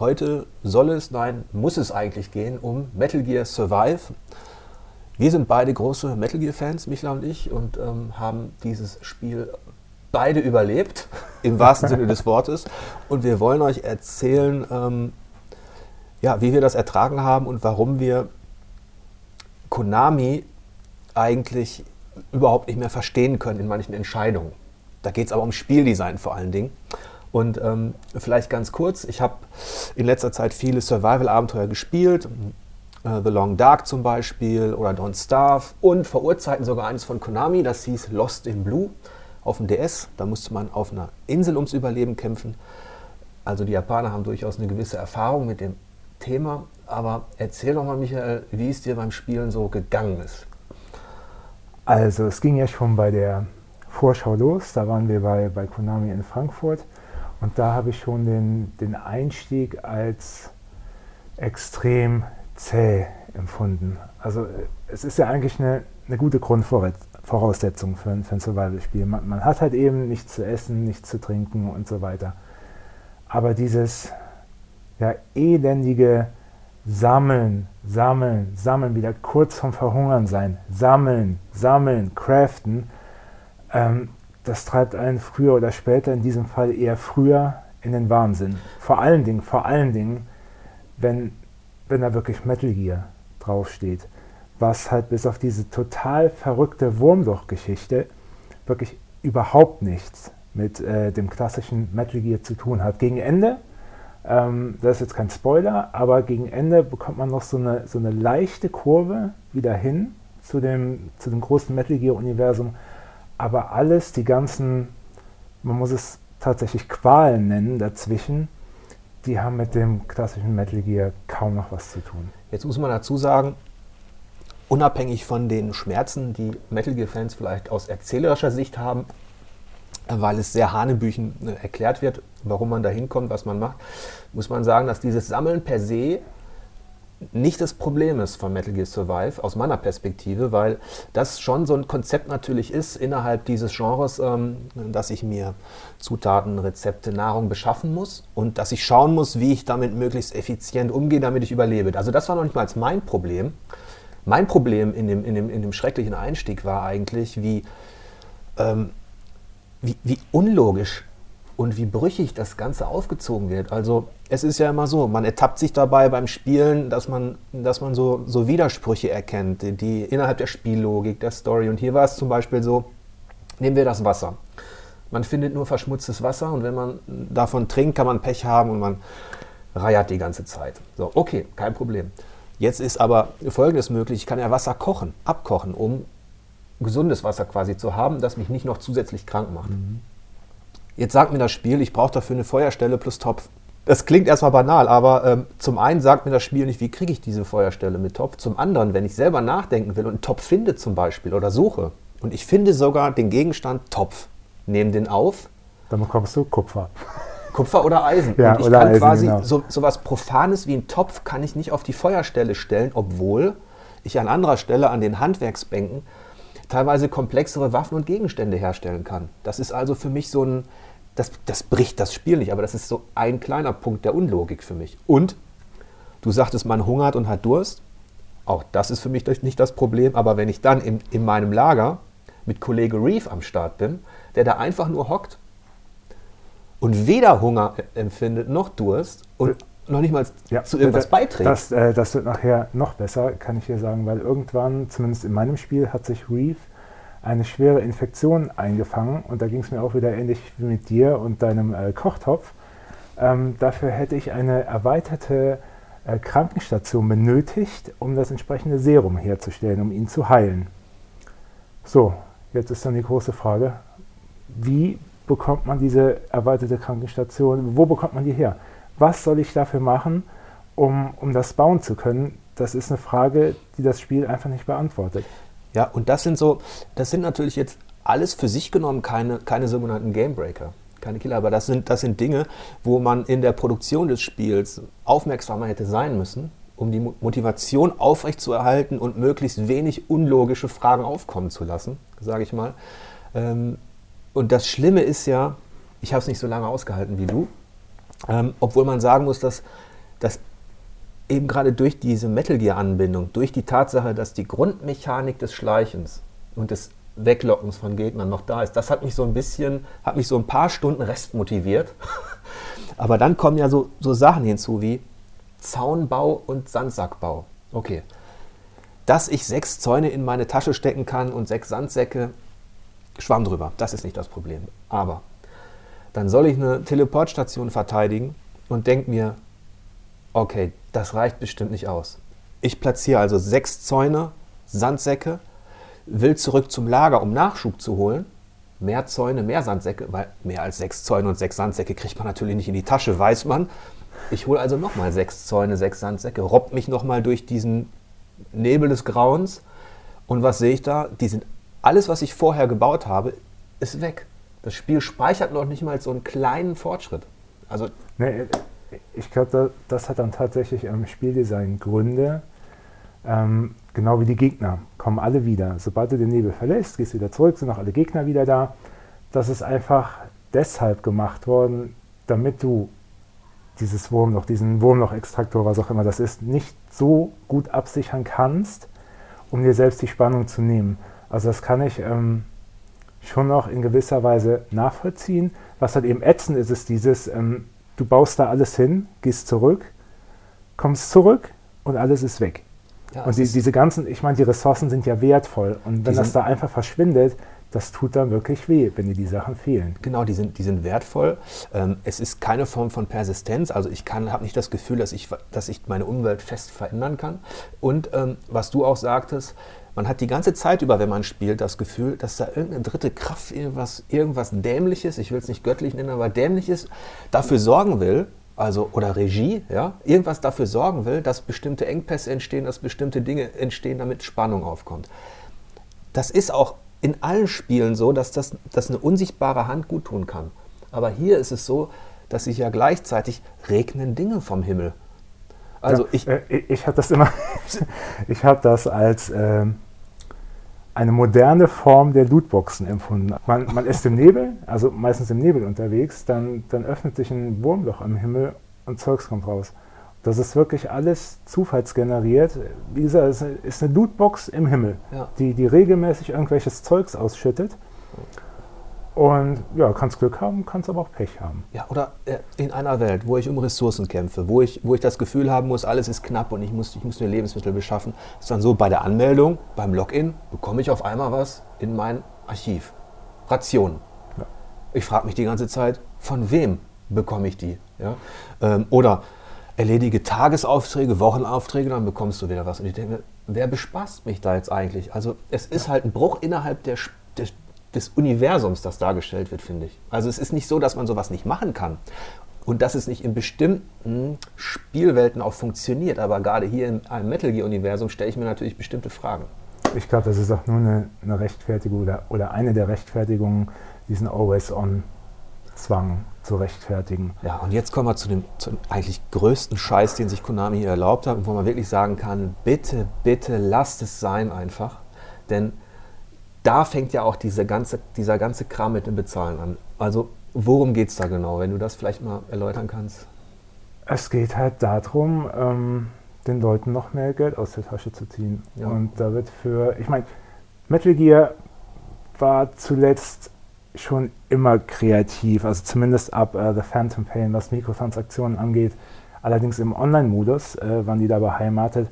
Heute soll es, nein, muss es eigentlich gehen um Metal Gear Survive. Wir sind beide große Metal Gear-Fans, Michla und ich, und ähm, haben dieses Spiel beide überlebt, im wahrsten Sinne des Wortes. Und wir wollen euch erzählen, ähm, ja, wie wir das ertragen haben und warum wir Konami eigentlich überhaupt nicht mehr verstehen können in manchen Entscheidungen. Da geht es aber um Spieldesign vor allen Dingen. Und ähm, vielleicht ganz kurz, ich habe in letzter Zeit viele Survival-Abenteuer gespielt, äh, The Long Dark zum Beispiel oder Don't Starve und vor Urzeiten sogar eines von Konami, das hieß Lost in Blue auf dem DS. Da musste man auf einer Insel ums Überleben kämpfen. Also die Japaner haben durchaus eine gewisse Erfahrung mit dem Thema. Aber erzähl doch mal, Michael, wie es dir beim Spielen so gegangen ist. Also es ging ja schon bei der Vorschau los. Da waren wir bei, bei Konami in Frankfurt. Und da habe ich schon den, den Einstieg als extrem zäh empfunden. Also es ist ja eigentlich eine, eine gute Grundvoraussetzung für ein, für ein Survival-Spiel. Man, man, hat halt eben nichts zu essen, nichts zu trinken und so weiter. Aber dieses ja, elendige Sammeln, Sammeln, Sammeln, wieder kurz vom Verhungern sein, Sammeln, Sammeln, Craften, ähm, das treibt einen früher oder später, in diesem Fall eher früher, in den Wahnsinn. Vor allen Dingen, vor allen Dingen, wenn, wenn da wirklich Metal Gear draufsteht, was halt bis auf diese total verrückte Wurmloch-Geschichte wirklich überhaupt nichts mit äh, dem klassischen Metal Gear zu tun hat. Gegen Ende, ähm, das ist jetzt kein Spoiler, aber gegen Ende bekommt man noch so eine, so eine leichte Kurve wieder hin zu dem, zu dem großen Metal Gear-Universum. Aber alles, die ganzen, man muss es tatsächlich Qualen nennen dazwischen, die haben mit dem klassischen Metal Gear kaum noch was zu tun. Jetzt muss man dazu sagen, unabhängig von den Schmerzen, die Metal Gear-Fans vielleicht aus erzählerischer Sicht haben, weil es sehr hanebüchen äh, erklärt wird, warum man da hinkommt, was man macht, muss man sagen, dass dieses Sammeln per se nicht das Problem ist von Metal Gear Survive aus meiner Perspektive, weil das schon so ein Konzept natürlich ist innerhalb dieses Genres, ähm, dass ich mir Zutaten, Rezepte, Nahrung beschaffen muss und dass ich schauen muss, wie ich damit möglichst effizient umgehe, damit ich überlebe. Also das war noch nicht mal mein Problem. Mein Problem in dem, in dem, in dem schrecklichen Einstieg war eigentlich, wie, ähm, wie, wie unlogisch und wie brüchig das Ganze aufgezogen wird. Also es ist ja immer so, man ertappt sich dabei beim Spielen, dass man, dass man so, so Widersprüche erkennt, die, die innerhalb der Spiellogik, der Story. Und hier war es zum Beispiel so, nehmen wir das Wasser. Man findet nur verschmutztes Wasser und wenn man davon trinkt, kann man Pech haben und man reiert die ganze Zeit. So, okay, kein Problem. Jetzt ist aber Folgendes möglich, ich kann ja Wasser kochen, abkochen, um gesundes Wasser quasi zu haben, das mich nicht noch zusätzlich krank macht. Mhm. Jetzt sagt mir das Spiel, ich brauche dafür eine Feuerstelle plus Topf. Das klingt erstmal banal, aber ähm, zum einen sagt mir das Spiel nicht, wie kriege ich diese Feuerstelle mit Topf. Zum anderen, wenn ich selber nachdenken will und einen Topf finde zum Beispiel oder suche und ich finde sogar den Gegenstand Topf, nehme den auf. Dann bekommst du Kupfer. Kupfer oder Eisen. Ja, und ich kann Eisen, quasi genau. so, so was Profanes wie ein Topf kann ich nicht auf die Feuerstelle stellen, obwohl ich an anderer Stelle an den Handwerksbänken teilweise komplexere Waffen und Gegenstände herstellen kann. Das ist also für mich so ein, das, das bricht das Spiel nicht, aber das ist so ein kleiner Punkt der Unlogik für mich. Und du sagtest, man hungert und hat Durst. Auch das ist für mich nicht das Problem, aber wenn ich dann in, in meinem Lager mit Kollege Reeve am Start bin, der da einfach nur hockt und weder Hunger empfindet noch Durst und noch nicht mal Ja, zu irgendwas das, beiträgt. Das, äh, das wird nachher noch besser, kann ich dir sagen, weil irgendwann, zumindest in meinem Spiel, hat sich Reeve eine schwere Infektion eingefangen und da ging es mir auch wieder ähnlich wie mit dir und deinem äh, Kochtopf. Ähm, dafür hätte ich eine erweiterte äh, Krankenstation benötigt, um das entsprechende Serum herzustellen, um ihn zu heilen. So, jetzt ist dann die große Frage, wie bekommt man diese erweiterte Krankenstation, wo bekommt man die her? Was soll ich dafür machen, um, um das bauen zu können? Das ist eine Frage, die das Spiel einfach nicht beantwortet. Ja, und das sind so, das sind natürlich jetzt alles für sich genommen keine, keine sogenannten Gamebreaker, keine Killer, aber das sind, das sind Dinge, wo man in der Produktion des Spiels aufmerksamer hätte sein müssen, um die Mo- Motivation aufrechtzuerhalten und möglichst wenig unlogische Fragen aufkommen zu lassen, sage ich mal. Ähm, und das Schlimme ist ja, ich habe es nicht so lange ausgehalten wie du, Ähm, obwohl man sagen muss, dass, dass eben gerade durch diese Metal Gear-Anbindung, durch die Tatsache, dass die Grundmechanik des Schleichens und des Weglockens von Gegnern noch da ist, das hat mich so ein bisschen, hat mich so ein paar Stunden Rest motiviert. Aber dann kommen ja so, so Sachen hinzu wie Zaunbau und Sandsackbau. Okay. Dass ich sechs Zäune in meine Tasche stecken kann und sechs Sandsäcke, schwamm drüber, das ist nicht das Problem. Aber dann soll ich eine Teleportstation verteidigen und denke mir, okay, das reicht bestimmt nicht aus. Ich platziere also sechs Zäune, Sandsäcke, will zurück zum Lager, um Nachschub zu holen. Mehr Zäune, mehr Sandsäcke, weil mehr als sechs Zäune und sechs Sandsäcke kriegt man natürlich nicht in die Tasche, weiß man. Ich hole also nochmal sechs Zäune, sechs Sandsäcke, robb mich nochmal durch diesen Nebel des Grauens. Und was sehe ich da? Die sind, alles, was ich vorher gebaut habe, ist weg. Das Spiel speichert noch nicht mal so einen kleinen Fortschritt. Also nee, ich glaube, das hat dann tatsächlich im Spieldesign Gründe. Ähm, genau wie die Gegner kommen alle wieder. Sobald du den Nebel verlässt, gehst du wieder zurück, sind auch alle Gegner wieder da. Das ist einfach deshalb gemacht worden, damit du dieses Wurmloch, diesen Wurmloch-Extraktor, was auch immer das ist, nicht so gut absichern kannst, um dir selbst die Spannung zu nehmen. Also das kann ich ähm, schon noch in gewisser Weise nachvollziehen. Was halt eben ätzend ist, ist dieses, ähm, du baust da alles hin, gehst zurück, kommst zurück und alles ist weg. Ja, und die, diese ganzen, ich meine, die Ressourcen sind ja wertvoll. Und wenn das da einfach verschwindet, das tut dann wirklich weh, wenn dir die Sachen fehlen. Genau, die sind, die sind wertvoll. Ähm, es ist keine Form von Persistenz. Also ich habe nicht das Gefühl, dass ich, dass ich meine Umwelt fest verändern kann. Und ähm, was du auch sagtest, man hat die ganze Zeit über, wenn man spielt, das Gefühl, dass da irgendeine dritte Kraft irgendwas, irgendwas Dämliches, ich will es nicht göttlich nennen, aber Dämliches, dafür sorgen will, also oder Regie, ja, irgendwas dafür sorgen will, dass bestimmte Engpässe entstehen, dass bestimmte Dinge entstehen, damit Spannung aufkommt. Das ist auch in allen Spielen so, dass das dass eine unsichtbare Hand gut tun kann. Aber hier ist es so, dass sich ja gleichzeitig regnen Dinge vom Himmel. Also ja, ich, äh, ich habe das immer, ich habe das als äh, eine moderne Form der Lootboxen empfunden. Man, man ist im Nebel, also meistens im Nebel unterwegs, dann, dann öffnet sich ein Wurmloch am Himmel und Zeugs kommt raus. Das ist wirklich alles zufallsgeneriert. Wie gesagt, es ist eine Lootbox im Himmel, ja. die, die regelmäßig irgendwelches Zeugs ausschüttet. Und ja, kannst Glück haben, kannst aber auch Pech haben. Ja, oder äh, in einer Welt, wo ich um Ressourcen kämpfe, wo ich, wo ich das Gefühl haben muss, alles ist knapp und ich muss, ich muss mir Lebensmittel beschaffen, ist dann so, bei der Anmeldung, beim Login, bekomme ich auf einmal was in mein Archiv. Rationen. Ja. Ich frage mich die ganze Zeit, von wem bekomme ich die? Ja? Ähm, oder erledige Tagesaufträge, Wochenaufträge, dann bekommst du wieder was. Und ich denke, wer bespaßt mich da jetzt eigentlich? Also es ist halt ein Bruch innerhalb der, der, des Universums, das dargestellt wird, finde ich. Also es ist nicht so, dass man sowas nicht machen kann und dass es nicht in bestimmten Spielwelten auch funktioniert. Aber gerade hier im Metal Gear-Universum stelle ich mir natürlich bestimmte Fragen. Ich glaube, das ist auch nur eine, eine Rechtfertigung oder, oder eine der Rechtfertigungen, diesen Always-On-Zwang zu rechtfertigen. Ja, und jetzt kommen wir zu dem, zu dem eigentlich größten Scheiß, den sich Konami hier erlaubt hat und wo man wirklich sagen kann, bitte, bitte lasst es sein einfach. Denn da fängt ja auch diese ganze, dieser ganze Kram mit dem Bezahlen an. Also worum geht es da genau, wenn du das vielleicht mal erläutern kannst? Es geht halt darum, ähm, den Leuten noch mehr Geld aus der Tasche zu ziehen. Ja. Und da wird für, ich meine, Metal Gear war zuletzt schon immer kreativ, also zumindest ab äh, The Phantom Pain, was Mikrotransaktionen angeht. Allerdings im Online-Modus äh, waren die da beheimatet.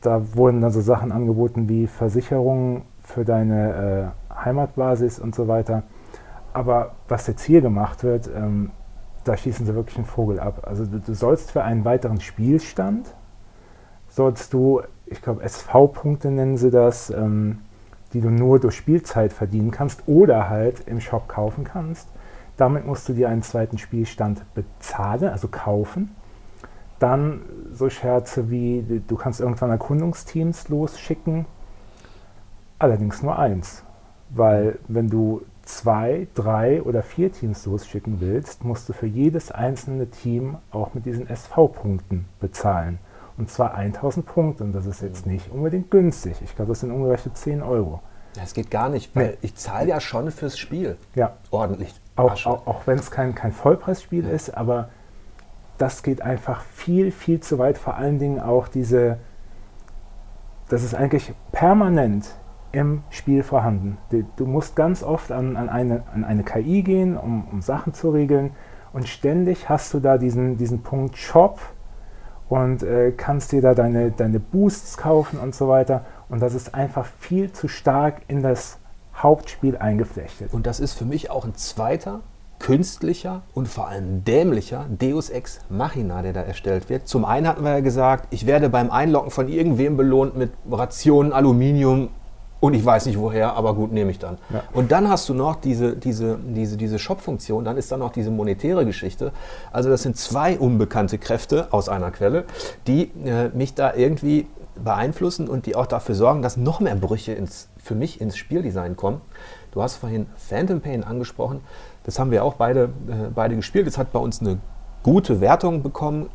Da wurden dann so Sachen angeboten wie Versicherungen für deine äh, Heimatbasis und so weiter. Aber was jetzt hier gemacht wird, ähm, da schießen sie wirklich einen Vogel ab. Also du, du sollst für einen weiteren Spielstand, sollst du, ich glaube SV-Punkte nennen sie das, ähm, die du nur durch Spielzeit verdienen kannst oder halt im Shop kaufen kannst. Damit musst du dir einen zweiten Spielstand bezahlen, also kaufen. Dann so Scherze wie, du kannst irgendwann Erkundungsteams losschicken, allerdings nur eins. Weil wenn du zwei, drei oder vier Teams losschicken willst, musst du für jedes einzelne Team auch mit diesen SV-Punkten bezahlen. Und zwar 1000 Punkte. Und das ist jetzt nicht unbedingt günstig. Ich glaube, das sind umgerechnet 10 Euro. Das geht gar nicht, weil nee. ich zahle ja schon fürs Spiel. Ja. Ordentlich. Auch, auch, auch wenn es kein, kein Vollpreisspiel ja. ist, aber das geht einfach viel, viel zu weit. Vor allen Dingen auch diese, das ist eigentlich permanent im Spiel vorhanden. Du musst ganz oft an, an, eine, an eine KI gehen, um, um Sachen zu regeln. Und ständig hast du da diesen, diesen Punkt Shop und äh, kannst dir da deine, deine Boosts kaufen und so weiter. Und das ist einfach viel zu stark in das Hauptspiel eingeflechtet. Und das ist für mich auch ein zweiter künstlicher und vor allem dämlicher Deus Ex Machina, der da erstellt wird. Zum einen hatten wir ja gesagt, ich werde beim Einloggen von irgendwem belohnt mit Rationen, Aluminium und ich weiß nicht woher, aber gut, nehme ich dann. Ja. Und dann hast du noch diese, diese, diese, diese Shop-Funktion, dann ist da noch diese monetäre Geschichte. Also das sind zwei unbekannte Kräfte aus einer Quelle, die äh, mich da irgendwie beeinflussen und die auch dafür sorgen, dass noch mehr Brüche ins, für mich ins Spieldesign kommen. Du hast vorhin Phantom Pain angesprochen. Das haben wir auch beide, äh, beide gespielt. Es hat bei uns eine gute Wertung bekommen,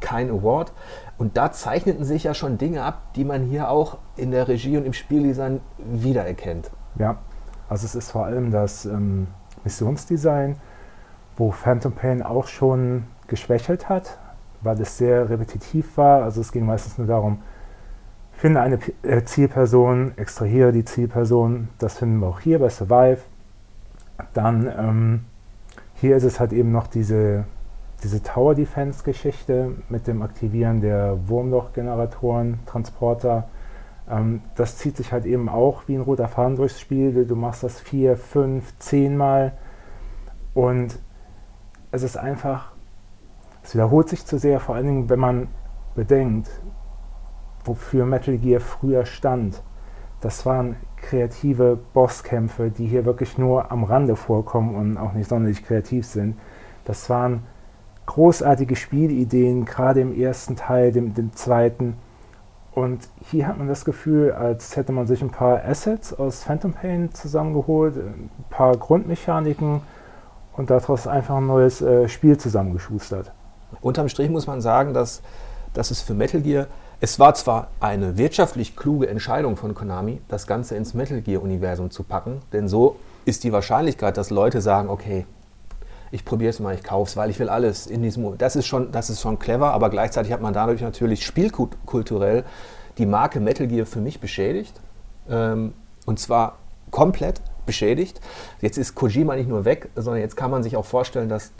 kein Award. Und da zeichneten sich ja schon Dinge ab, die man hier auch in der Regie und im Spieldesign wiedererkennt. Ja, also es ist vor allem das ähm, Missionsdesign, wo Phantom Pain auch schon geschwächelt hat, weil es sehr repetitiv war. Also es ging meistens nur darum, finde eine äh, Zielperson, extrahiere die Zielperson. Das finden wir auch hier bei Survive. Dann ähm, hier ist es halt eben noch diese diese Tower Defense Geschichte mit dem Aktivieren der Wurmloch-Generatoren, Transporter, ähm, das zieht sich halt eben auch wie ein roter Faden durchs Spiel. Du machst das vier, fünf, zehnmal und es ist einfach, es wiederholt sich zu sehr, vor allen Dingen, wenn man bedenkt, wofür Metal Gear früher stand. Das waren kreative Bosskämpfe, die hier wirklich nur am Rande vorkommen und auch nicht sonderlich kreativ sind. Das waren großartige Spielideen, gerade im ersten Teil, dem, dem zweiten. Und hier hat man das Gefühl, als hätte man sich ein paar Assets aus Phantom Pain zusammengeholt, ein paar Grundmechaniken und daraus einfach ein neues äh, Spiel zusammengeschustert. Unterm Strich muss man sagen, dass, dass es für Metal Gear, es war zwar eine wirtschaftlich kluge Entscheidung von Konami, das Ganze ins Metal Gear-Universum zu packen, denn so ist die Wahrscheinlichkeit, dass Leute sagen, okay, ich probiere es mal, ich kaufe es, weil ich will alles in diesem. Das ist, schon, das ist schon clever, aber gleichzeitig hat man dadurch natürlich spielkulturell die Marke Metal Gear für mich beschädigt. Ähm, und zwar komplett beschädigt. Jetzt ist Kojima nicht nur weg, sondern jetzt kann man sich auch vorstellen, dass.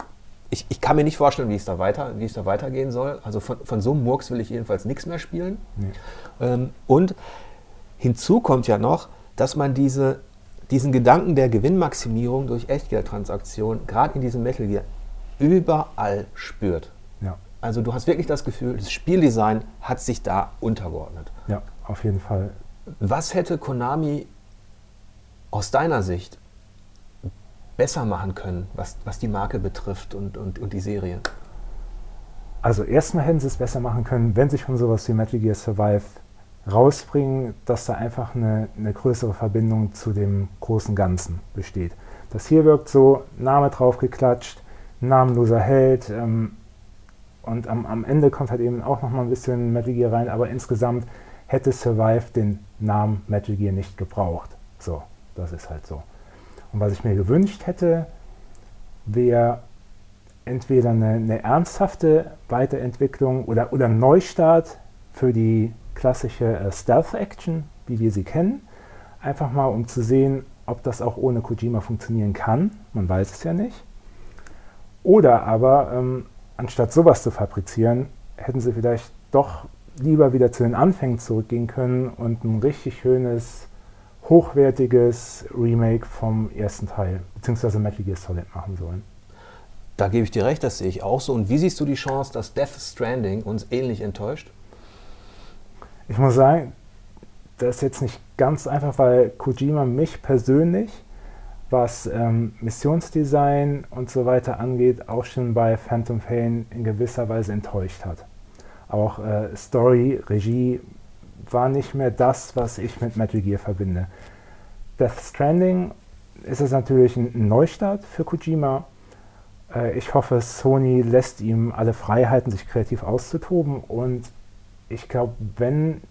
Ich, ich kann mir nicht vorstellen, wie es da, weiter, wie es da weitergehen soll. Also von, von so einem Murks will ich jedenfalls nichts mehr spielen. Nee. Ähm, und hinzu kommt ja noch, dass man diese diesen Gedanken der Gewinnmaximierung durch Echtgeldtransaktionen, gerade in diesem Metal Gear, überall spürt. Ja. Also du hast wirklich das Gefühl, das Spieldesign hat sich da untergeordnet. Ja, auf jeden Fall. Was hätte Konami aus deiner Sicht besser machen können, was, was die Marke betrifft und, und, und die Serie? Also erstmal hätten sie es besser machen können, wenn sich schon sowas wie Metal Gear Survive rausbringen, dass da einfach eine, eine, größere Verbindung zu dem großen Ganzen besteht. Das hier wirkt so, Name drauf geklatscht, namenloser Held ähm, und am, am, Ende kommt halt eben auch nochmal ein bisschen Metal Gear rein, aber insgesamt hätte Survive den Namen Metal Gear nicht gebraucht. So, das ist halt so. Und was ich mir gewünscht hätte, wäre entweder eine, eine ernsthafte Weiterentwicklung oder, oder Neustart für die klassische äh, Stealth-Action, wie wir sie kennen. Einfach mal, um zu sehen, ob das auch ohne Kojima funktionieren kann. Man weiß es ja nicht. Oder aber, ähm, anstatt sowas zu fabrizieren, hätten sie vielleicht doch lieber wieder zu den Anfängen zurückgehen können und ein richtig schönes, hochwertiges Remake vom ersten Teil, beziehungsweise Metal Gear Solid machen sollen. Da gebe ich dir recht, das sehe ich auch so. Und wie siehst du die Chance, dass Death Stranding uns ähnlich enttäuscht? Ich muss sagen, das ist jetzt nicht ganz einfach, weil Kojima mich persönlich, was ähm, Missionsdesign und so weiter angeht, auch schon bei Phantom Pain in gewisser Weise enttäuscht hat. Auch äh, Story, Regie war nicht mehr das, was ich mit Metal Gear verbinde. Death Stranding ist es natürlich ein Neustart für Kojima. Äh, ich hoffe, Sony lässt ihm alle Freiheiten, sich kreativ auszutoben und ich glaube, wenn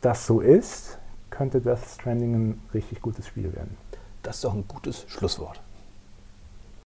das so ist, könnte Death Stranding ein richtig gutes Spiel werden. Das ist doch ein gutes Schlusswort.